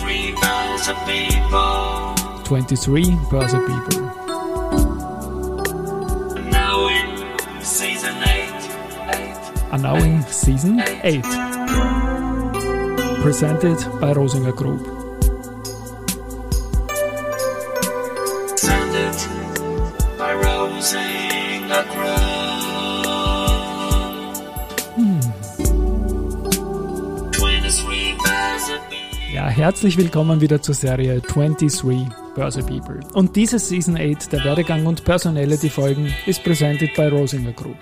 23 Börse People. 23 Börse People. Now in season 8. 8. And now in season 8. Presented by Rosinger Group. Herzlich willkommen wieder zur Serie 23 Börse People. Und diese Season 8 der Werdegang und Personality Folgen ist presented by Rosinger Group.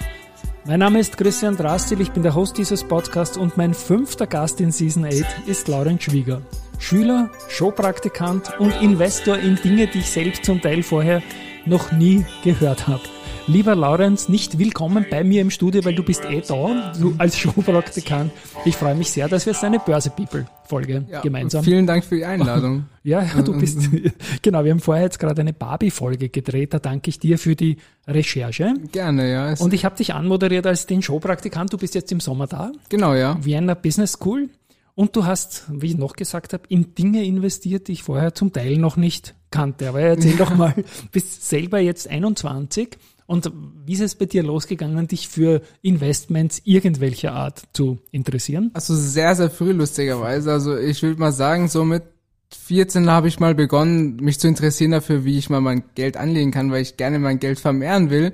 Mein Name ist Christian Drastil, ich bin der Host dieses Podcasts und mein fünfter Gast in Season 8 ist Lauren Schwieger. Schüler, Showpraktikant und Investor in Dinge, die ich selbst zum Teil vorher noch nie gehört habe. Lieber Laurenz, nicht willkommen bei mir im Studio, weil du bist eh da, du als Showpraktikant. Ich freue mich sehr, dass wir jetzt eine Börse People Folge Ja, gemeinsam Vielen Dank für die Einladung. ja, du bist, genau, wir haben vorher jetzt gerade eine Barbie-Folge gedreht, da danke ich dir für die Recherche. Gerne, ja. Und ich habe dich anmoderiert als den Showpraktikant, du bist jetzt im Sommer da, genau, ja. Vienna Business School und du hast, wie ich noch gesagt habe, in Dinge investiert, die ich vorher zum Teil noch nicht kannte. Aber erzähl doch mal, bist selber jetzt 21 und wie ist es bei dir losgegangen, dich für Investments irgendwelcher Art zu interessieren? Also sehr, sehr früh lustigerweise. Also ich würde mal sagen, so mit 14 habe ich mal begonnen, mich zu interessieren dafür, wie ich mal mein Geld anlegen kann, weil ich gerne mein Geld vermehren will.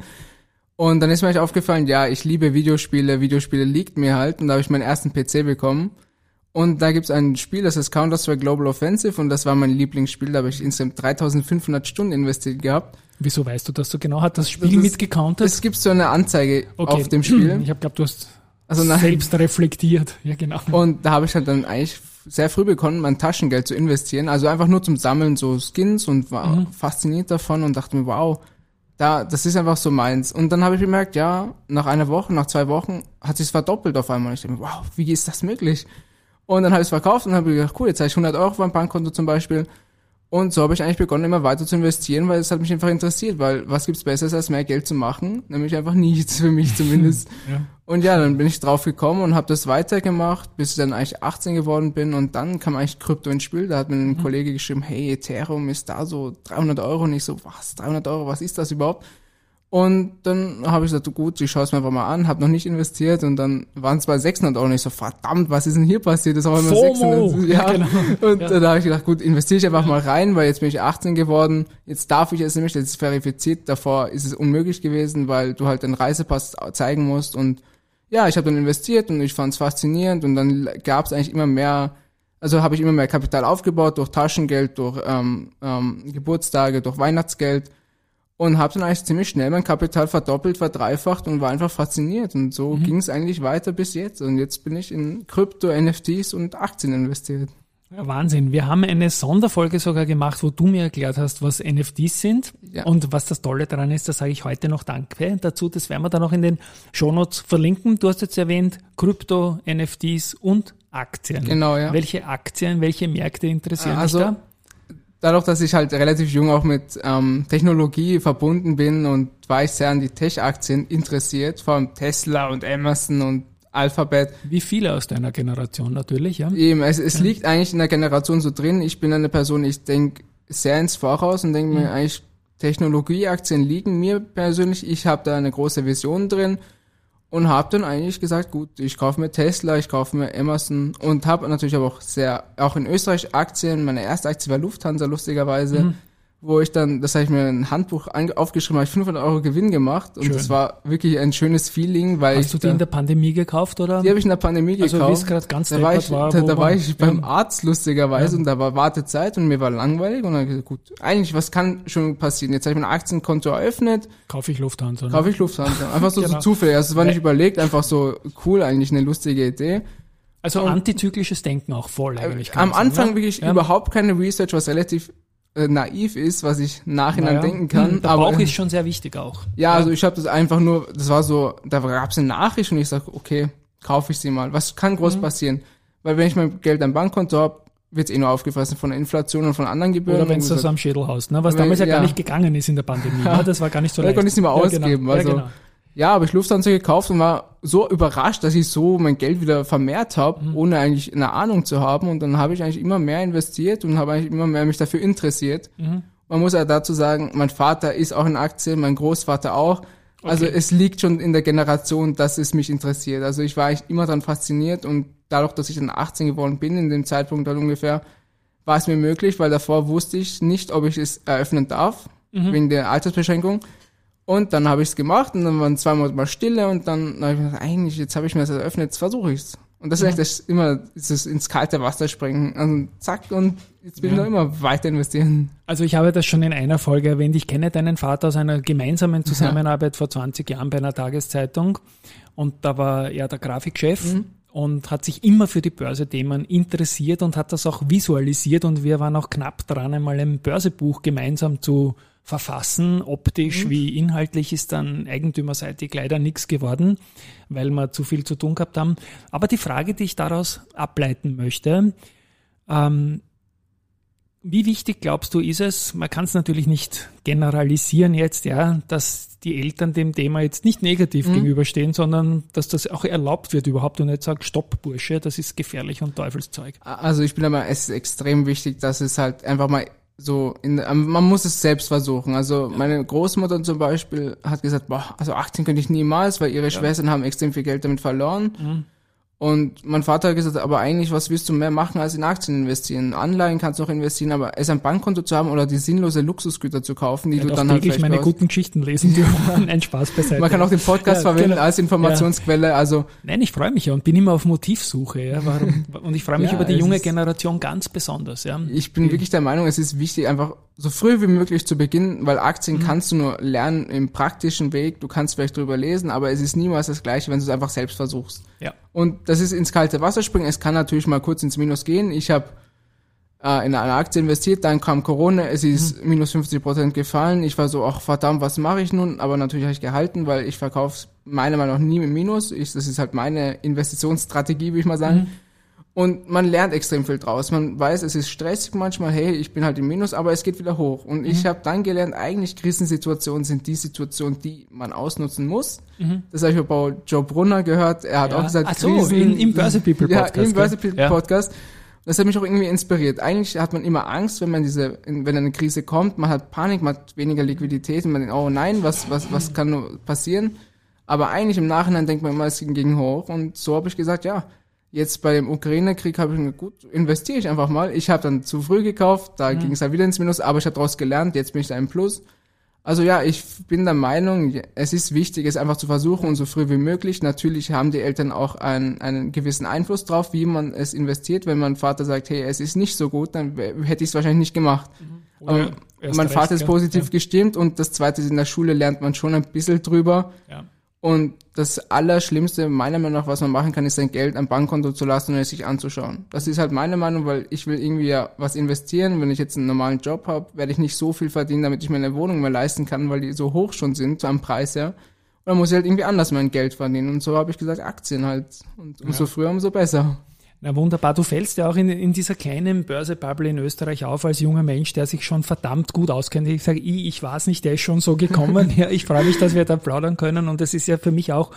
Und dann ist mir aufgefallen, ja, ich liebe Videospiele, Videospiele liegt mir halt. Und da habe ich meinen ersten PC bekommen. Und da gibt's ein Spiel, das ist Counter-Strike Global Offensive und das war mein Lieblingsspiel. Da habe ich insgesamt 3500 Stunden investiert gehabt. Wieso weißt du das so genau? Hat das Spiel mitgecountet? Es gibt so eine Anzeige Okay. auf dem Spiel. Ich habe geglaubt, du hast Also nein. selbst reflektiert. Ja, genau. Und da habe ich halt dann eigentlich sehr früh begonnen, mein Taschengeld zu investieren. Also einfach nur zum Sammeln so Skins und war fasziniert davon und dachte mir, wow, da, das ist einfach so meins. Und dann habe ich gemerkt, ja, nach einer Woche, nach zwei Wochen hat sich's verdoppelt auf einmal. Ich dachte mir, wow, wie ist das möglich? Und dann habe ich es verkauft und habe gedacht, cool, jetzt habe ich 100 Euro auf meinem Bankkonto zum Beispiel. Und so habe ich eigentlich begonnen, immer weiter zu investieren, weil es hat mich einfach interessiert, weil was gibt's Besseres, als mehr Geld zu machen? Nämlich einfach nichts, für mich zumindest. Ja. Und ja, dann bin ich drauf gekommen und habe das weitergemacht, bis ich dann eigentlich 18 geworden bin und dann kam eigentlich Krypto ins Spiel. Da hat mir ein Kollege geschrieben, hey, Ethereum ist da so 300 Euro. Und ich so, was, 300 Euro, was ist das überhaupt? Und dann habe ich gesagt, gut, ich schaue es mir einfach mal an, habe noch nicht investiert und dann waren es bei 600 Euro und ich so, verdammt, was ist denn hier passiert? Das auch immer FOMO. 600. Ja, Ja, genau. Und Ja. dann habe ich gedacht, gut, investiere ich einfach mal rein, weil jetzt bin ich 18 geworden, jetzt darf ich es nämlich, das ist verifiziert, davor ist es unmöglich gewesen, weil du halt den Reisepass zeigen musst und ja, ich habe dann investiert und ich fand es faszinierend und dann gab es eigentlich immer mehr, also habe ich immer mehr Kapital aufgebaut durch Taschengeld, durch ähm, ähm, Geburtstage, durch Weihnachtsgeld und habe dann eigentlich ziemlich schnell mein Kapital verdoppelt, verdreifacht und war einfach fasziniert und so ging es eigentlich weiter bis jetzt und jetzt bin ich in Krypto, NFTs und Aktien investiert. Ja, Wahnsinn. Wir haben eine Sonderfolge sogar gemacht, wo du mir erklärt hast, was NFTs sind Ja. und was das Tolle daran ist. Da sage ich heute noch Danke dazu. Das werden wir dann noch in den Shownotes verlinken. Du hast jetzt erwähnt Krypto, NFTs und Aktien. Genau, ja. Welche Aktien, welche Märkte interessieren Also, dich da? Dadurch, dass ich halt relativ jung auch mit ähm, Technologie verbunden bin und war ich sehr an die Tech-Aktien interessiert, vor allem Tesla und Amazon und Alphabet. Wie viele aus deiner Generation natürlich, ja? Eben, es, es liegt eigentlich in der Generation so drin. Ich bin eine Person, ich denke sehr ins Voraus und denke mir eigentlich, Technologieaktien liegen mir persönlich. Ich habe da eine große Vision drin und habe dann eigentlich gesagt, gut, ich kaufe mir Tesla, ich kaufe mir Amazon und habe natürlich aber auch sehr, auch in Österreich Aktien. Meine erste Aktie war Lufthansa, lustigerweise. Wo ich dann, das habe ich mir in ein Handbuch aufgeschrieben, habe ich 500 Euro Gewinn gemacht und Schön. das war wirklich ein schönes Feeling, weil Hast du die in der Pandemie gekauft oder? die habe ich in der Pandemie Also, wie gekauft. es grad ganz da war ich, war, da, da war ich beim ja. Arzt lustigerweise Ja. und da war Wartezeit und mir war langweilig und dann gesagt, gut, eigentlich was kann schon passieren? Jetzt habe ich mein Aktienkonto eröffnet, Kaufe ich Lufthansa. Ne? kaufe ich Lufthansa. Einfach so, Genau. so zufällig. Also es war nicht Weil- überlegt, einfach so cool, eigentlich eine lustige Idee. Also antizyklisches Denken auch voll eigentlich. Am sagen, Anfang ne? wirklich Ja. überhaupt keine Research, was relativ äh, naiv ist, was ich nachhinein Naja. denken kann. Hm, Der aber Bauch ist schon sehr wichtig auch. Ja, also ich habe das einfach nur, das war so, da gab es eine Nachricht und ich sag, okay, kaufe ich sie mal. Was kann Mhm. groß passieren? Weil wenn ich mein Geld am Bankkonto habe, wird's eh nur aufgefressen von der Inflation und von anderen Gebühren. Oder wenn du das am Schädel hast, ne? was damals ja, gar ja. nicht gegangen ist in der Pandemie. Ne? Das war gar nicht so Da leicht. konnte ich's nicht mehr Ja, ausgeben, Genau. also- ja, genau. Ja, habe ich Lufthansa gekauft und war so überrascht, dass ich so mein Geld wieder vermehrt habe, Mhm. ohne eigentlich eine Ahnung zu haben. Und dann habe ich eigentlich immer mehr investiert und habe eigentlich immer mehr mich dafür interessiert. Mhm. Man muss ja dazu sagen, mein Vater ist auch in Aktien, mein Großvater auch. Also Okay. es liegt schon in der Generation, dass es mich interessiert. Also ich war eigentlich immer daran fasziniert und dadurch, dass ich dann 18 geworden bin, in dem Zeitpunkt dann ungefähr, war es mir möglich, weil davor wusste ich nicht, ob ich es eröffnen darf, wegen der Altersbeschränkung. Und dann habe ich es gemacht und dann waren zwei Monate mal Stille und dann habe ich mir gedacht, eigentlich, jetzt habe ich mir das eröffnet, jetzt versuche ich es. Und das ist eigentlich das immer dieses ins kalte Wasser springen. Also zack und jetzt will ich Ja. noch immer weiter investieren. Also ich habe das schon in einer Folge erwähnt. Ich kenne deinen Vater aus einer gemeinsamen Zusammenarbeit vor 20 Jahren bei einer Tageszeitung. Und da war er der Grafikchef und hat sich immer für die Börsethemen interessiert und hat das auch visualisiert. Und wir waren auch knapp dran, einmal ein Börsebuch gemeinsam zu verfassen. Optisch wie inhaltlich ist dann eigentümerseitig leider nichts geworden, weil wir zu viel zu tun gehabt haben. Aber die Frage, die ich daraus ableiten möchte, ähm, wie wichtig glaubst du ist es, man kann es natürlich nicht generalisieren jetzt, ja, dass die Eltern dem Thema jetzt nicht negativ gegenüberstehen, sondern dass das auch erlaubt wird überhaupt und nicht sagt, stopp Bursche, das ist gefährlich und Teufelszeug. Also ich bin aber, es ist extrem wichtig, dass es halt einfach mal so, in, man muss es selbst versuchen. Also meine Großmutter zum Beispiel hat gesagt, boah, also 18 könnte ich niemals, weil ihre Schwestern haben extrem viel Geld damit verloren. Und mein Vater hat gesagt, aber eigentlich, was willst du mehr machen als in Aktien investieren? Anleihen kannst du auch investieren, aber es ein Bankkonto zu haben oder die sinnlose Luxusgüter zu kaufen, die Ich du dann halt vielleicht meine brauchst. guten Geschichten lesen dürfen. Ein Spaß beiseite. Man kann auch den Podcast Ja, verwenden genau. als Informationsquelle. Also Nein, ich freue mich ja und bin immer auf Motivsuche. Ja, warum? Und ich freue mich Ja, über die junge Generation ganz besonders. Ja. Ich bin wirklich der Meinung, es ist wichtig, einfach so früh wie möglich zu beginnen, weil Aktien Mhm. kannst du nur lernen im praktischen Weg. Du kannst vielleicht drüber lesen, aber es ist niemals das Gleiche, wenn du es einfach selbst versuchst. Ja. Und das ist ins kalte Wasser springen. Es kann natürlich mal kurz ins Minus gehen. Ich habe äh, in eine Aktie investiert, dann kam Corona, es ist Mhm. minus 50 Prozent gefallen. Ich war so, ach verdammt, was mache ich nun? Aber natürlich habe ich gehalten, weil ich verkaufe meiner Meinung nach nie im Minus. Ich, das ist halt meine Investitionsstrategie, würde ich mal sagen. Und man lernt extrem viel draus. Man weiß, es ist stressig manchmal, hey, ich bin halt im Minus, aber es geht wieder hoch. Und ich habe dann gelernt, eigentlich Krisensituationen sind die Situationen, die man ausnutzen muss. Das habe ich bei Joe Brunner gehört. Er hat Ja. auch gesagt, Ach so, in- im Börse People Ja, Podcast, im Börse? People Ja. Podcast. Das hat mich auch irgendwie inspiriert. Eigentlich hat man immer Angst, wenn man diese, wenn eine Krise kommt, man hat Panik, man hat weniger Liquidität und man denkt, oh nein, was, was, was kann passieren? Aber eigentlich im Nachhinein denkt man immer, es ging hoch. Und so habe ich gesagt, ja, jetzt bei dem Ukraine-Krieg habe ich mir gut, investiere ich einfach mal. Ich habe dann zu früh gekauft, da ging es halt wieder ins Minus, aber ich habe daraus gelernt, jetzt bin ich da im Plus. Also ja, ich bin der Meinung, es ist wichtig, es einfach zu versuchen und so früh wie möglich. Natürlich haben die Eltern auch einen, einen gewissen Einfluss drauf, wie man es investiert. Wenn mein Vater sagt, hey, es ist nicht so gut, dann hätte ich es wahrscheinlich nicht gemacht. Aber Oder erst mein recht, Vater ist ja. positiv Ja. gestimmt und das zweite ist, in der Schule lernt man schon ein bisschen drüber. Ja. Und das Allerschlimmste, meiner Meinung nach, was man machen kann, ist sein Geld am Bankkonto zu lassen und es sich anzuschauen. Das ist halt meine Meinung, weil ich will irgendwie ja was investieren. Wenn ich jetzt einen normalen Job habe, werde ich nicht so viel verdienen, damit ich mir eine Wohnung mehr leisten kann, weil die so hoch schon sind, so am Preis her. Und dann muss ich halt irgendwie anders mein Geld verdienen. Und so habe ich gesagt, Aktien halt. Und umso früher, umso besser. Na wunderbar, du fällst ja auch in, in dieser kleinen Börsebubble in Österreich auf als junger Mensch, der sich schon verdammt gut auskennt. Ich sage, ich, ich weiß nicht, der ist schon so gekommen. ja, ich freue mich, dass wir da plaudern können und das ist ja für mich auch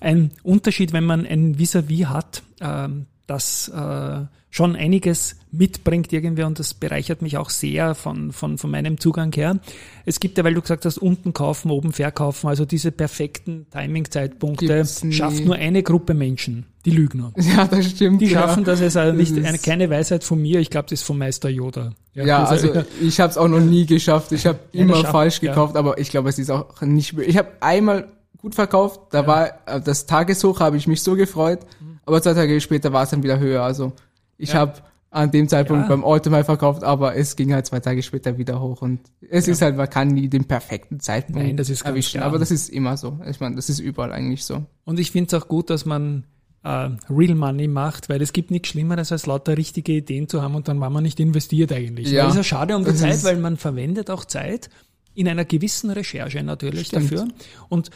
ein Unterschied, wenn man ein Vis-à-vis hat, ähm, das äh, schon einiges mitbringt irgendwie und das bereichert mich auch sehr von, von, von meinem Zugang her. Es gibt ja, weil du gesagt hast, unten kaufen, oben verkaufen, also diese perfekten Timing-Zeitpunkte schafft nur eine Gruppe Menschen, die Lügner. Ja, das stimmt. Die ja. schaffen das ist also nicht eine, keine Weisheit von mir, ich glaube, das ist vom Meister Yoda. Ja, das- also ich habe es auch noch nie geschafft. Ich habe Ja, immer schafft- falsch ja. gekauft, aber ich glaube, es ist auch nicht. Ich habe einmal gut verkauft, da war äh, das Tageshoch, habe ich mich so gefreut, aber zwei Tage später war es dann wieder höher. Also ich. Ja. habe an dem Zeitpunkt Ja. beim All-Time verkauft, aber es ging halt zwei Tage später wieder hoch und es ist halt, man kann nie den perfekten Zeitpunkt Nein, das ist erwischen. klar. Aber das ist immer so. Ich meine, das ist überall eigentlich so. Und ich finde es auch gut, dass man äh, Real Money macht, weil es gibt nichts Schlimmeres, als lauter richtige Ideen zu haben und dann war man nicht investiert eigentlich. Ja. Das ist ja schade um die Das Zeit, weil man verwendet auch Zeit in einer gewissen Recherche natürlich Stimmt. dafür. Und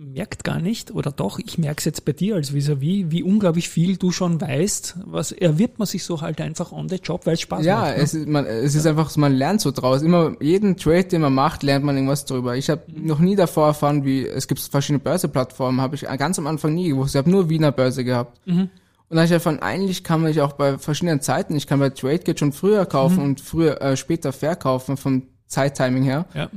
merkt gar nicht, oder doch, ich merke es jetzt bei dir als vis-à-vis, wie unglaublich viel du schon weißt, was erwirbt man sich so halt einfach on the job, weil es Spaß ja, macht. ne? es ist, man, es ist einfach, man lernt so draus. Immer jeden Trade, den man macht, lernt man irgendwas drüber. Ich habe Mhm. noch nie davor erfahren, wie es gibt verschiedene Börseplattformen, habe ich ganz am Anfang nie gewusst. Ich habe nur Wiener Börse gehabt. Mhm. Und dann habe ich erfahren, eigentlich kann man sich auch bei verschiedenen Zeiten, ich kann bei TradeGate schon früher kaufen Mhm. und früher äh, später verkaufen vom Zeittiming her. Ja.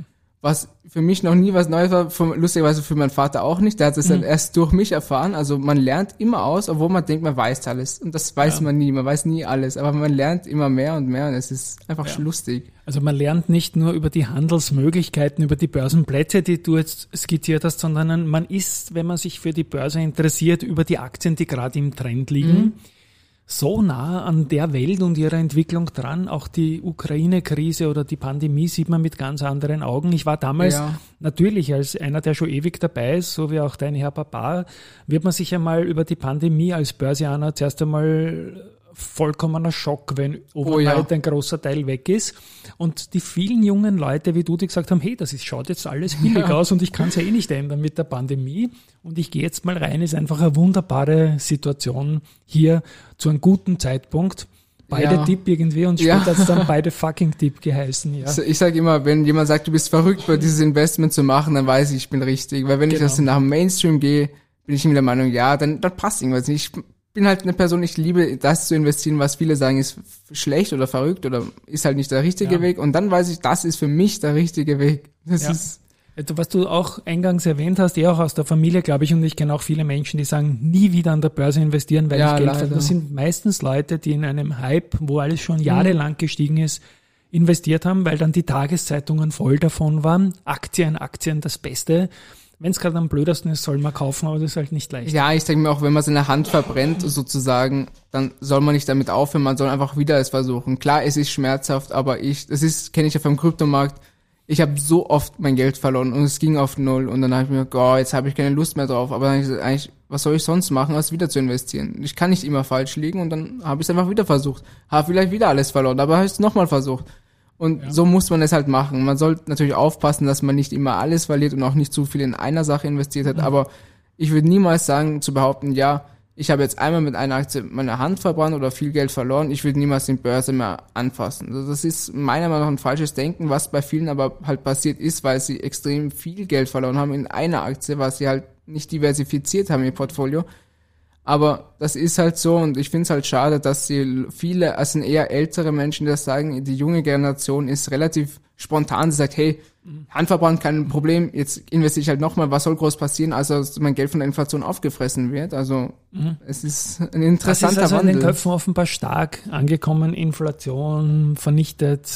Was für mich noch nie was Neues war, für, lustigerweise für meinen Vater auch nicht. Der hat es dann erst durch mich erfahren. Also man lernt immer aus, obwohl man denkt, man weiß alles. Und das weiß man nie. Man weiß nie alles. Aber man lernt immer mehr und mehr und es ist einfach Ja. lustig. Also man lernt nicht nur über die Handelsmöglichkeiten, über die Börsenplätze, die du jetzt skizziert hast, sondern man ist, wenn man sich für die Börse interessiert, über die Aktien, die gerade im Trend liegen, so nah an der Welt und ihrer Entwicklung dran. Auch die Ukraine-Krise oder die Pandemie sieht man mit ganz anderen Augen. Ich war damals Ja. natürlich als einer, der schon ewig dabei ist, so wie auch dein Herr Papa, wird man sich einmal über die Pandemie als Börsianer zuerst einmal vollkommener Schock, wenn Oh ja. overnight ein großer Teil weg ist. Und die vielen jungen Leute wie du, die gesagt haben, hey, das ist, schaut jetzt alles billig aus und ich kann es ja eh nicht ändern mit der Pandemie. Und ich gehe jetzt mal rein, ist einfach eine wunderbare Situation hier zu einem guten Zeitpunkt. Beide Ja. Tipp irgendwie und Ja. später hat es dann beide fucking Tipp geheißen. Ja. Ich sage immer, wenn jemand sagt, du bist verrückt, bei dieses Investment zu machen, dann weiß ich, ich bin richtig. Weil wenn ich Genau. das nach dem Mainstream gehe, bin ich mir der Meinung, ja, dann, dann passt irgendwas nicht. Ich bin halt eine Person, ich liebe das zu investieren, was viele sagen, ist schlecht oder verrückt oder ist halt nicht der richtige Ja. Weg. Und dann weiß ich, das ist für mich der richtige Weg. Das Ja. ist, Also, Was du auch eingangs erwähnt hast, eh auch aus der Familie, glaube ich, und ich kenne auch viele Menschen, die sagen, nie wieder an der Börse investieren, weil Ja, ich Geld leider. verliere. Das sind meistens Leute, die in einem Hype, wo alles schon jahrelang gestiegen ist, investiert haben, weil dann die Tageszeitungen voll davon waren. Aktien, Aktien, das Beste. Wenn es gerade am blödesten ist, soll man kaufen, aber das ist halt nicht leicht. ja, ich denke mir auch, wenn man seine Hand verbrennt, sozusagen, dann soll man nicht damit aufhören, man soll einfach wieder es versuchen. Klar, es ist schmerzhaft, aber ich, das ist, kenne ich ja vom Kryptomarkt, ich habe so oft mein Geld verloren und es ging auf null und dann habe ich mir oh, jetzt habe ich keine Lust mehr drauf. Aber dann ich gesagt, eigentlich, was soll ich sonst machen, als wieder zu investieren? Ich kann nicht immer falsch liegen und dann habe ich es einfach wieder versucht. Habe vielleicht wieder alles verloren, aber habe es nochmal versucht. Und so muss man es halt machen. Man sollte natürlich aufpassen, dass man nicht immer alles verliert und auch nicht zu viel in einer Sache investiert hat. Aber ich würde niemals sagen, zu behaupten, ja, ich habe jetzt einmal mit einer Aktie meine Hand verbrannt oder viel Geld verloren, ich würde niemals die Börse mehr anfassen. Also das ist meiner Meinung nach ein falsches Denken, was bei vielen aber halt passiert ist, weil sie extrem viel Geld verloren haben in einer Aktie, was sie halt nicht diversifiziert haben im Portfolio. Aber das ist halt so und ich finde es halt schade, dass sie viele, also eher ältere Menschen, die das sagen, die junge Generation ist relativ spontan, sie sagt, hey, Handverbrannt kein Problem, jetzt investiere ich halt nochmal, was soll groß passieren, also dass mein Geld von der Inflation aufgefressen wird. Also es ist ein Das interessanter ist also in den Wandel. Köpfen offenbar stark angekommen. Inflation vernichtet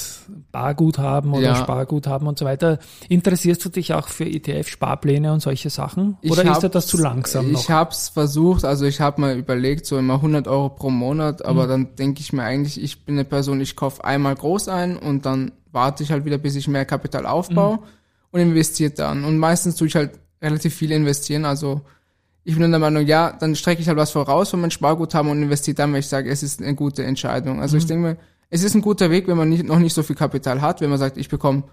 Barguthaben oder Ja. Sparguthaben und so weiter. Interessierst du dich auch für ETF-Sparpläne und solche Sachen? Oder ist dir das zu langsam noch? Ich hab's versucht, also ich habe mal überlegt, so immer 100 Euro pro Monat, aber Mhm. dann denke ich mir eigentlich, ich bin eine Person, ich kaufe einmal groß ein und dann warte ich halt wieder, bis ich mehr Kapital aufbaue Mhm. und investiere dann. Und meistens tue ich halt relativ viel investieren, also ich bin dann der Meinung, ja, dann strecke ich halt was voraus von meinem Sparguthaben und investiere dann, wenn ich sage, es ist eine gute Entscheidung. Also ich Mhm. denke mir, es ist ein guter Weg, wenn man nicht, noch nicht so viel Kapital hat, wenn man sagt, ich bekomme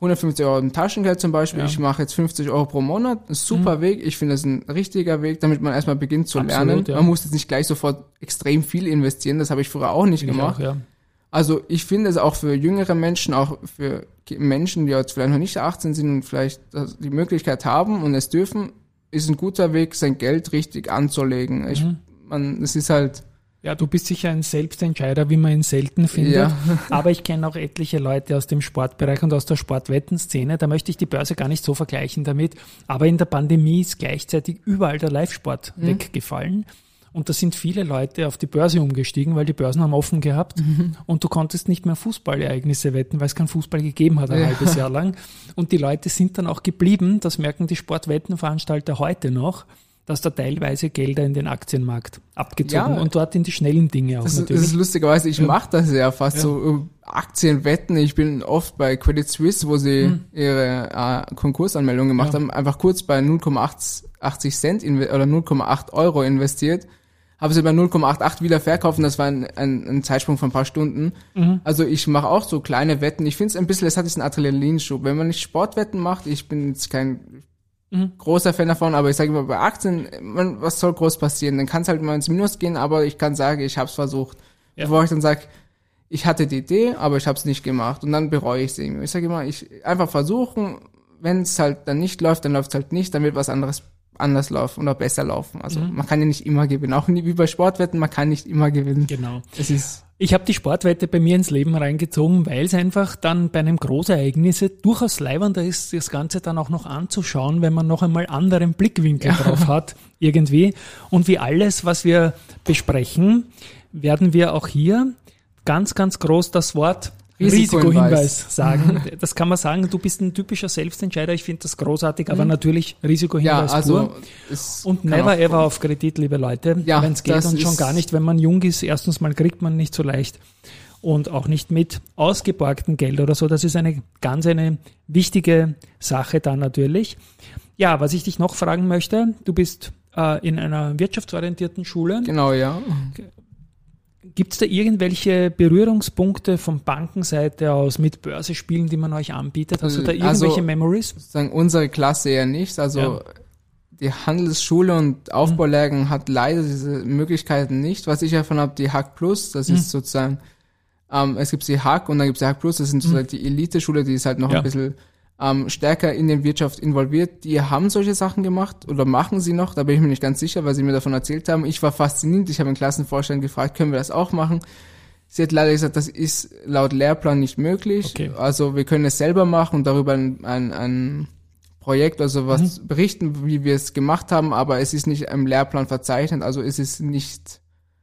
150 Euro im Taschengeld zum Beispiel, Ja. Mhm. ich mache jetzt 50 Euro pro Monat, ein super Weg, ich finde es ein richtiger Weg, damit man erstmal beginnt zu Absolut, lernen. ja. Man muss jetzt nicht gleich sofort extrem viel investieren, das habe ich früher auch nicht Ich gemacht. auch, ja. Also ich finde es auch für jüngere Menschen, auch für Menschen, die jetzt vielleicht noch nicht 18 sind und vielleicht die Möglichkeit haben und es dürfen, ist ein guter Weg, sein Geld richtig anzulegen. Ich, Mhm. man, es ist halt, Ja, du bist sicher ein Selbstentscheider, wie man ihn selten findet. Ja. Aber ich kenne auch etliche Leute aus dem Sportbereich und aus der Sportwettenszene. Da möchte ich die Börse gar nicht so vergleichen damit. Aber in der Pandemie ist gleichzeitig überall der Live-Sport Mhm. weggefallen. Und da sind viele Leute auf die Börse umgestiegen, weil die Börsen haben offen gehabt. Mhm. Und du konntest nicht mehr Fußballereignisse wetten, weil es keinen Fußball gegeben hat ein Ja. halbes Jahr lang. Und die Leute sind dann auch geblieben. Das merken die Sportwettenveranstalter heute noch dass da teilweise Gelder in den Aktienmarkt abgezogen Ja. und dort in die schnellen Dinge auch das, ist- das natürlich. ist lustigerweise, ich Ja. mache das ja fast Ja. so äh, Aktienwetten. Ich bin oft bei Credit Suisse, wo sie Mhm. ihre äh, Konkursanmeldung gemacht Ja. haben, einfach kurz bei 0,80 Cent oder 0,8 Euro investiert. Habe sie bei 0,88 wieder verkauft und das war ein, ein, ein Zeitsprung von ein paar Stunden. Mhm. Also ich mache auch so kleine Wetten. Ich finde es ein bisschen, es hat diesen Adrenalinschub. Wenn man nicht Sportwetten macht, ich bin jetzt kein großer Fan davon, aber ich sage immer, bei Aktien, man, was soll groß passieren? Dann kann es halt mal ins Minus gehen, aber ich kann sagen, ich habe es versucht. Ja. Bevor ich dann sage, ich hatte die Idee, aber ich habe es nicht gemacht und dann bereue ich es irgendwie. Ich sage immer, ich einfach versuchen, wenn es halt dann nicht läuft, dann läuft es halt nicht, dann wird was anderes anders laufen oder besser laufen. Also Mhm. man kann ja nicht immer gewinnen. Auch wie bei Sportwetten, man kann nicht immer gewinnen. Genau. Es ist Ich habe die Sportwette bei mir ins Leben reingezogen, weil es einfach dann bei einem Großereignis durchaus leibender ist, das Ganze dann auch noch anzuschauen, wenn man noch einmal anderen Blickwinkel drauf hat, irgendwie. Und wie alles, was wir besprechen, werden wir auch hier ganz, ganz groß das Wort Risikohinweis. Sagen. Das kann man sagen, du bist ein typischer Selbstentscheider, ich finde das großartig, aber natürlich ja, Risikohinweis also pur. Und never ever auf Kredit, liebe Leute, Ja, wenn es geht und schon gar nicht, wenn man jung ist. Erstens mal kriegt man nicht so leicht und auch nicht mit ausgeborgtem Geld oder so. Das ist eine ganz eine wichtige Sache dann natürlich. Ja, was ich dich noch fragen möchte, du bist äh, in einer wirtschaftsorientierten Schule. Genau, ja. Gibt es da irgendwelche Berührungspunkte von Bankenseite aus mit Börsespielen, die man euch anbietet? Hast du da Also- irgendwelche Memories? Sozusagen unsere Klasse eher nicht. Also Ja. die Handelsschule und Aufbaulehrgang hat leider diese Möglichkeiten nicht. Was ich davon habe, die Hack Plus, das Mhm. ist sozusagen, ähm, es gibt die Hack und dann gibt es die Hack Plus, das sind sozusagen die Elite-Schule, die ist halt noch Mhm. Ja. ein bisschen ähm, stärker in den Wirtschaft involviert. Die haben solche Sachen gemacht oder machen sie noch, da bin ich mir nicht ganz sicher, weil sie mir davon erzählt haben. Ich war fasziniert, ich habe den Klassenvorstand gefragt, können wir das auch machen? Sie hat leider gesagt, das ist laut Lehrplan nicht möglich. Okay. Also wir können es selber machen und darüber ein, ein, ein Projekt, also was Mhm. berichten, wie wir es gemacht haben, aber es ist nicht im Lehrplan verzeichnet, also es ist nicht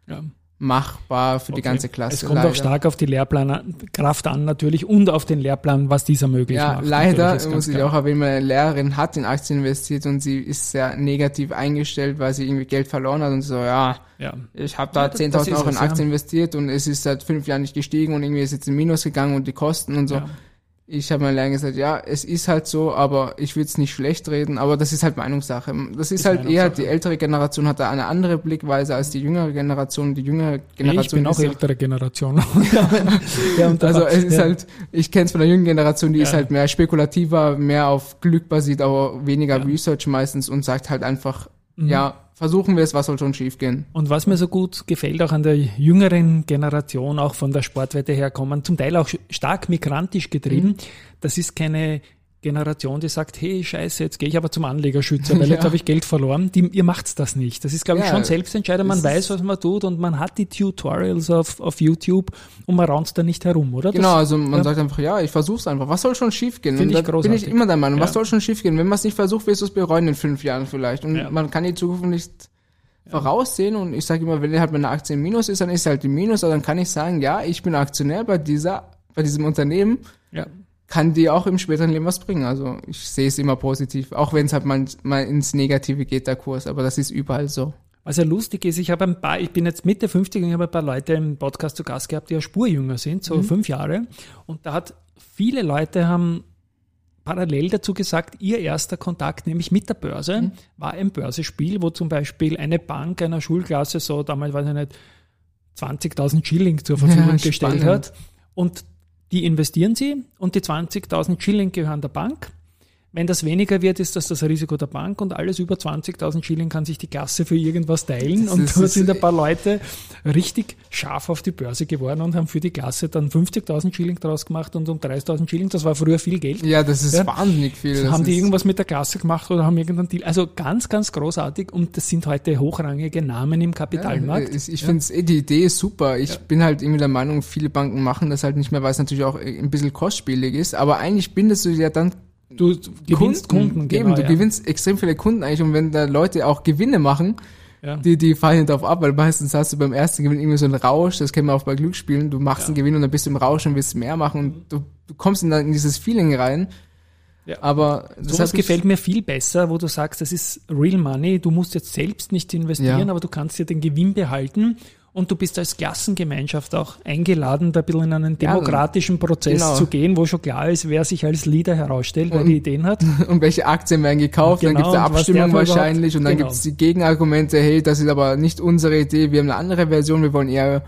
Ja. Machbar für die Okay. ganze Klasse. Es kommt leider. auch stark auf die Lehrplankraft an natürlich und auf den Lehrplan, was dieser möglich Ja, macht. leider muss ich klar. auch erwähnen, meine Lehrerin hat in Aktien investiert und sie ist sehr negativ eingestellt, weil sie irgendwie Geld verloren hat und so, ja, Ja. ich habe da Ja, das- 10.000 das ist Euro in es, ja. Aktien investiert und es ist seit fünf Jahren nicht gestiegen und irgendwie ist jetzt in Minus gegangen und die Kosten und so. Ich habe meiner Lehrerin gesagt, ja, es ist halt so, aber ich will es nicht schlecht reden, aber das ist halt Meinungssache. Das ist, Ist halt eher, die ältere Generation hat da eine andere Blickweise als die jüngere Generation. Die jüngere Ich Generation bin auch ist ältere Generation. ja, Also es ist ja. halt, ich kenne es von der jungen Generation, die ist Ja. halt mehr spekulativer, mehr auf Glück basiert, aber weniger. Research meistens und sagt halt einfach, Mhm. ja, versuchen wir es, was soll schon schiefgehen. Und was mir so gut gefällt, auch an der jüngeren Generation, auch von der Sportwette herkommen, zum Teil auch stark migrantisch getrieben, Mhm. das ist keine Generation, die sagt, hey, scheiße, jetzt gehe ich aber zum Anlegerschützer, weil jetzt Ja. habe ich Geld verloren. Die, ihr macht's das nicht. Das ist, glaube ich, Ja, schon Selbstentscheider. Man weiß, was man tut und man hat die Tutorials auf, auf YouTube und man raunt da nicht herum, oder? Genau, Das, also man ja. sagt einfach, ja, ich versuch's einfach. Was soll schon schiefgehen? Find Und ich da bin großartig. ich immer der Meinung, was soll schon schiefgehen? Wenn man es nicht versucht, wirst du es bereuen in fünf Jahren vielleicht. Und man kann die Zukunft nicht voraussehen. Und ich sage immer, wenn halt meine Aktie im Minus ist, dann ist halt die Minus. Aber dann kann ich sagen, ja, ich bin Aktionär bei dieser, bei diesem Unternehmen. ja. Kann dir auch im späteren Leben was bringen. Also ich sehe es immer positiv, auch wenn es halt mal, mal ins Negative geht, der Kurs, aber das ist überall so. Was ja lustig ist, ich habe ein paar, ich bin jetzt Mitte 50 und ich habe ein paar Leute im Podcast zu Gast gehabt, die ja spurjünger sind, so fünf Jahre. Und da hat viele Leute haben parallel dazu gesagt, ihr erster Kontakt, nämlich mit der Börse, war ein Börsespiel, wo zum Beispiel eine Bank einer Schulklasse so damals, weiß ich nicht, 20.000 Schilling zur Verfügung Ja, gestellt hat. Und die investieren sie und die 20.000 Schilling gehören der Bank. Wenn das weniger wird, ist das das Risiko der Bank und alles über 20.000 Schilling kann sich die Klasse für irgendwas teilen. Das und ist- da sind ein paar Leute richtig scharf auf die Börse geworden und haben für die Klasse dann 50.000 Schilling draus gemacht und um 30.000 Schilling, das war früher viel Geld. Ja, das ist Ja. wahnsinnig viel. Das haben die irgendwas mit der Klasse gemacht oder haben irgendeinen Deal? Also ganz, ganz großartig und das sind heute hochrangige Namen im Kapitalmarkt. Ja, ich ich finde eh, die Idee ist super. Ich bin halt irgendwie der Meinung, viele Banken machen das halt nicht mehr, weil es natürlich auch ein bisschen kostspielig ist. Aber eigentlich bindest du ja dann Du gewinnst Kunden, Eben, genau, du ja. gewinnst extrem viele Kunden eigentlich. Und wenn da Leute auch Gewinne machen, Ja. die, die fallen drauf ab, weil meistens hast du beim ersten Gewinn irgendwie so einen Rausch, das kennen wir auch bei Glücksspielen, du machst einen Gewinn und dann bist du im Rausch und willst mehr machen und du, du kommst in, in dieses Feeling rein. Ja. Aber das hab ich- gefällt mir viel besser, wo du sagst, das ist Real Money, du musst jetzt selbst nicht investieren, Ja. aber du kannst dir den Gewinn behalten und du bist als Klassengemeinschaft auch eingeladen, da ein bisschen in einen demokratischen Prozess genau. zu gehen, wo schon klar ist, wer sich als Leader herausstellt, wer Und- die Ideen hat. und welche Aktien werden gekauft, dann Genau, gibt's eine und was der Abstimmung wahrscheinlich und dann genau. gibt's die Gegenargumente, hey, das ist aber nicht unsere Idee, wir haben eine andere Version, wir wollen eher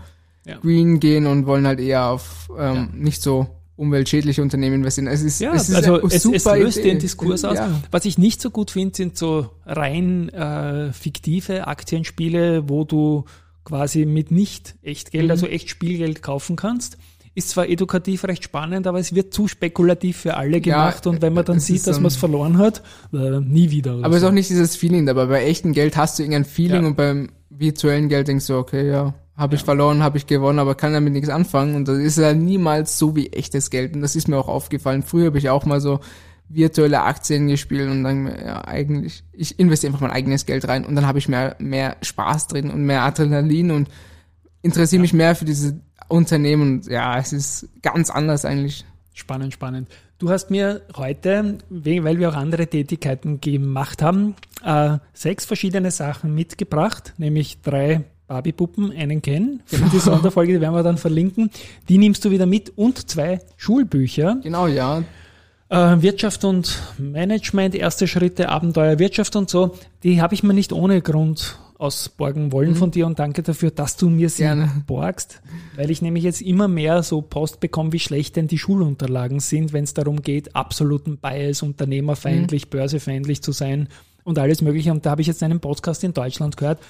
Ja. green gehen und wollen halt eher auf ähm, Ja. nicht so umweltschädliche Unternehmen investieren. Es ist, Ja, es ist also eine es, es super löst Idee. den Diskurs aus. Ja. Was ich nicht so gut finde, sind so rein äh, fiktive Aktienspiele, wo du quasi mit nicht Echtgeld, Mhm. also echt Spielgeld kaufen kannst. Ist zwar edukativ recht spannend, aber es wird zu spekulativ für alle gemacht und wenn man dann es sieht, dass ähm, man es verloren hat, äh, nie wieder. Aber es so. ist auch nicht dieses Feeling dabei. Bei echtem Geld hast du irgendein Feeling Ja. und beim virtuellen Geld denkst du, okay, ja, habe ich verloren, habe ich gewonnen, aber kann damit nichts anfangen. Und das ist ja niemals so wie echtes Geld. Und das ist mir auch aufgefallen. Früher habe ich auch mal so virtuelle Aktien gespielt und dann, ja, eigentlich, ich investiere einfach mein eigenes Geld rein und dann habe ich mehr, mehr Spaß drin und mehr Adrenalin und interessiere mich mehr für diese Unternehmen. Und ja, es ist ganz anders eigentlich. Spannend, spannend. Du hast mir heute, we- weil wir auch andere Tätigkeiten gemacht haben, äh, sechs verschiedene Sachen mitgebracht, nämlich drei Barbie-Puppen, einen Ken für die Sonderfolge, die werden wir dann verlinken. Die nimmst du wieder mit und zwei Schulbücher. Genau, ja. Äh, Wirtschaft und Management, erste Schritte, Abenteuer, Wirtschaft und so, die habe ich mir nicht ohne Grund ausborgen wollen von dir und danke dafür, dass du mir sie Mhm. Gerne. borgst, weil ich nämlich jetzt immer mehr so Post bekomme, wie schlecht denn die Schulunterlagen sind, wenn es darum geht, absoluten Bias, unternehmerfeindlich, Mhm. börsefeindlich zu sein und alles mögliche. Und da habe ich jetzt einen Podcast in Deutschland gehört,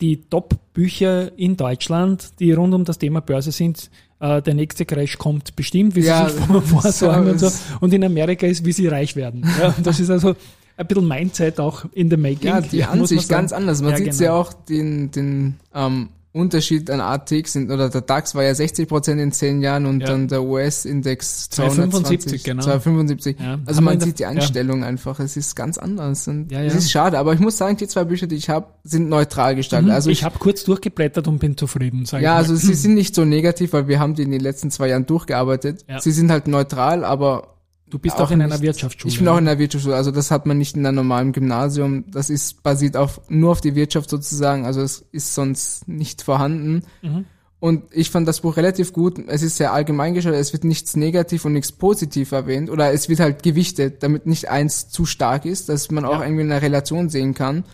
die Top-Bücher in Deutschland, die rund um das Thema Börse sind, äh, der nächste Crash kommt bestimmt, wie Ja, sie sich vor- vorsagen so und so. Und in Amerika ist, wie sie reich werden. Ja, das ist also ein bisschen Mindset auch in the making. Ja, die Ansicht ganz anders. Man Ja, sieht genau. ja auch den, den ähm, Unterschied an ATX sind, oder der DAX war ja 60 Prozent in zehn Jahren und Ja. dann der US-Index 275, 275, genau. 275. Ja. Also Haben wir man sieht die Einstellung einfach, es ist ganz anders. Und Ja, Es ja. ist schade, aber ich muss sagen, die zwei Bücher, die ich habe, sind neutral gestaltet. Also Mhm. ich ich, habe kurz durchgeblättert und bin zufrieden, sag ja, also sie sind nicht so negativ, weil wir haben die in den letzten zwei Jahren durchgearbeitet. Ja. Sie sind halt neutral, aber Du bist auch auch in einer nicht- Wirtschaftsschule. ich bin auch in der Wirtschaftsschule, also das hat man nicht in einem normalen Gymnasium. Das ist basiert auf nur auf die Wirtschaft sozusagen, also es ist sonst nicht vorhanden. Mhm. Und ich fand das Buch relativ gut. Es ist sehr allgemein gestaltet, es wird nichts negativ und nichts positiv erwähnt oder es wird halt gewichtet, damit nicht eins zu stark ist, dass man auch Ja. irgendwie eine Relation sehen kann.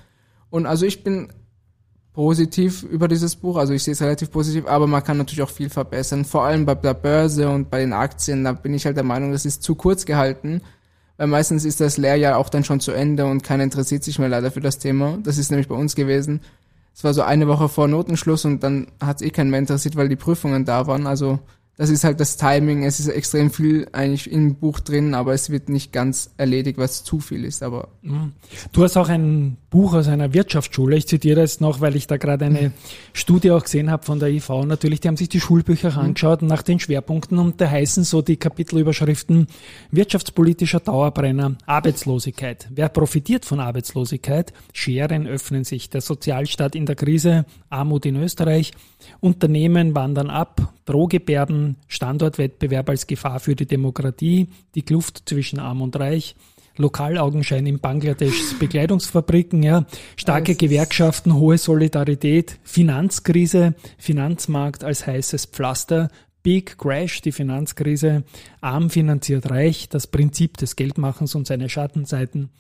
Und also ich bin positiv über dieses Buch, also ich sehe es relativ positiv, aber man kann natürlich auch viel verbessern. Vor allem bei der Börse und bei den Aktien, da bin ich halt der Meinung, das ist zu kurz gehalten, weil meistens ist das Lehrjahr auch dann schon zu Ende und keiner interessiert sich mehr leider für das Thema. Das ist nämlich bei uns gewesen. Es war so eine Woche vor Notenschluss und dann hat es eh keinen mehr interessiert, weil die Prüfungen da waren. Also das ist halt das Timing. Es ist extrem viel eigentlich im Buch drin, aber es wird nicht ganz erledigt, was zu viel ist. Aber Du hast auch ein Buch aus einer Wirtschaftsschule. Ich zitiere jetzt noch, weil ich da gerade eine Studie auch gesehen habe von der IV. Natürlich, die haben sich die Schulbücher angeschaut nach den Schwerpunkten und da heißen so die Kapitelüberschriften wirtschaftspolitischer Dauerbrenner, Arbeitslosigkeit. Wer profitiert von Arbeitslosigkeit? Scheren öffnen sich. Der Sozialstaat in der Krise, Armut in Österreich, Unternehmen wandern ab, Drohgebärden, Standortwettbewerb als Gefahr für die Demokratie, die Kluft zwischen Arm und Reich, Lokalaugenschein in Bangladeschs Bekleidungsfabriken, ja, starke Alles Gewerkschaften, hohe Solidarität, Finanzkrise, Finanzmarkt als heißes Pflaster, Big Crash, die Finanzkrise, arm finanziert reich, das Prinzip des Geldmachens und seine Schattenseiten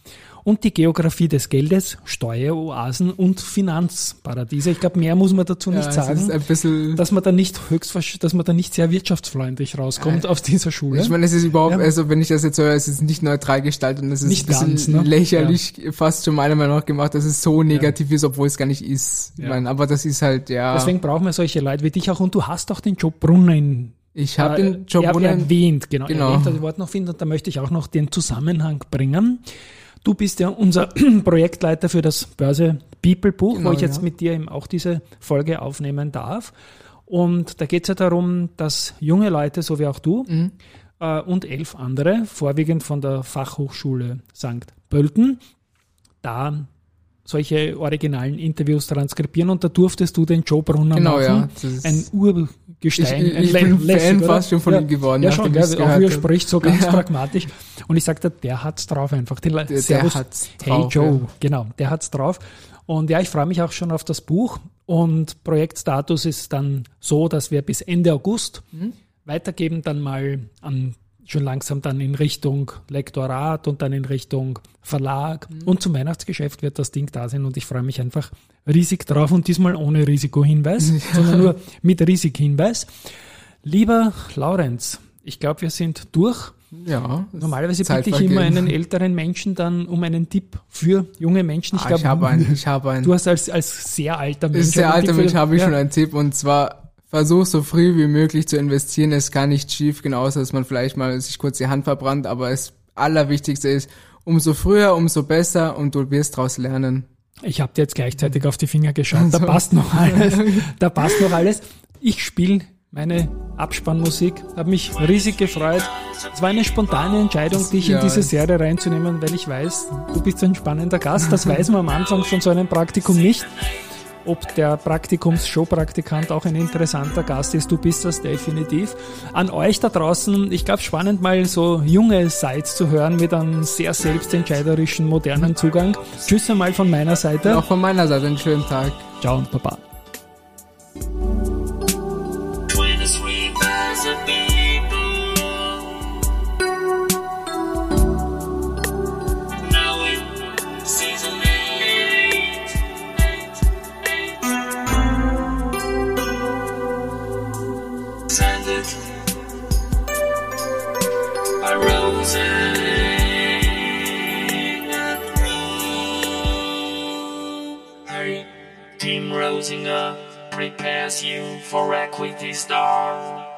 und die Geografie des Geldes, Steueroasen und Finanzparadiese. Ich glaube, mehr muss man dazu ja, nicht es sagen dass man da nicht höchst, dass man da nicht sehr wirtschaftsfreundlich rauskommt aus dieser Schule. Ich meine, es ist überhaupt, Ja. also wenn ich das jetzt höre, es ist nicht neutral gestaltet und es ist Nicht ein bisschen ganz, ne? lächerlich fast schon meiner Meinung nach gemacht, dass es so negativ ist, obwohl es gar nicht ist. Ich Ja. meine, aber das ist halt, ja. Deswegen brauchen wir solche Leute wie dich auch und du hast auch den Job Brunner in ich habe äh, den Job er- erwähnt, genau, Genau. erwähnt, das Wort noch finden und da möchte ich auch noch den Zusammenhang bringen. Du bist ja unser Projektleiter für das Börse People Buch, Genau, wo ich jetzt ja. mit dir eben auch diese Folge aufnehmen darf. Und da geht es ja darum, dass junge Leute, so wie auch du, Mhm. äh, und elf andere, vorwiegend von der Fachhochschule St. Pölten, da solche originalen Interviews transkribieren und da durftest du den Joe Brunner Genau, machen. ja, ein Urgestein, Ich- ich- ein ich bin lässig, Fan oder? fast schon von ihm geworden, Ja, schon, ja, auch wie er spricht, so ganz Ja. pragmatisch. Und ich sagte, der hat's drauf einfach. Den, der Servus, hat's Hey drauf, Joe, ja. genau, der hat's drauf. Und ja, ich freue mich auch schon auf das Buch. Und Projektstatus ist dann so, dass wir bis Ende August Mhm. weitergeben, dann mal an schon langsam dann in Richtung Lektorat und dann in Richtung Verlag. Mhm. Und zum Weihnachtsgeschäft wird das Ding da sein und ich freue mich einfach riesig drauf und diesmal ohne Risikohinweis, sondern nur mit Risikohinweis. Lieber Laurenz, Ich glaube, wir sind durch. Ja. Normalerweise bitte ich immer einen älteren Menschen dann um einen Tipp für junge Menschen. Ich Ah, glaube, ich habe einen, ich habe einen. du hast als, als sehr alter Mensch. Sehr alter Mensch, habe ich ja. schon einen Tipp und zwar versuch so früh wie möglich zu investieren. Es kann nicht schief gehen, außer dass man vielleicht mal sich kurz die Hand verbrannt, aber das Allerwichtigste ist, umso früher, umso besser und du wirst daraus lernen. Ich habe dir jetzt gleichzeitig auf die Finger geschaut. Da Also. passt noch alles. Da passt noch alles. Ich spiele meine Abspannmusik. Habe mich riesig gefreut. Es war eine spontane Entscheidung, dich in diese Serie reinzunehmen, weil ich weiß, du bist ein spannender Gast. Das weiß man am Anfang von so einem Praktikum nicht. Ob der Praktikums-Showpraktikant auch ein interessanter Gast ist, du bist das definitiv. An euch da draußen, ich glaube spannend mal so junge Sites zu hören mit einem sehr selbstentscheiderischen, modernen Zugang. Tschüss einmal von meiner Seite. Auch von meiner Seite einen schönen Tag. Ciao und Baba. You for Equity Star.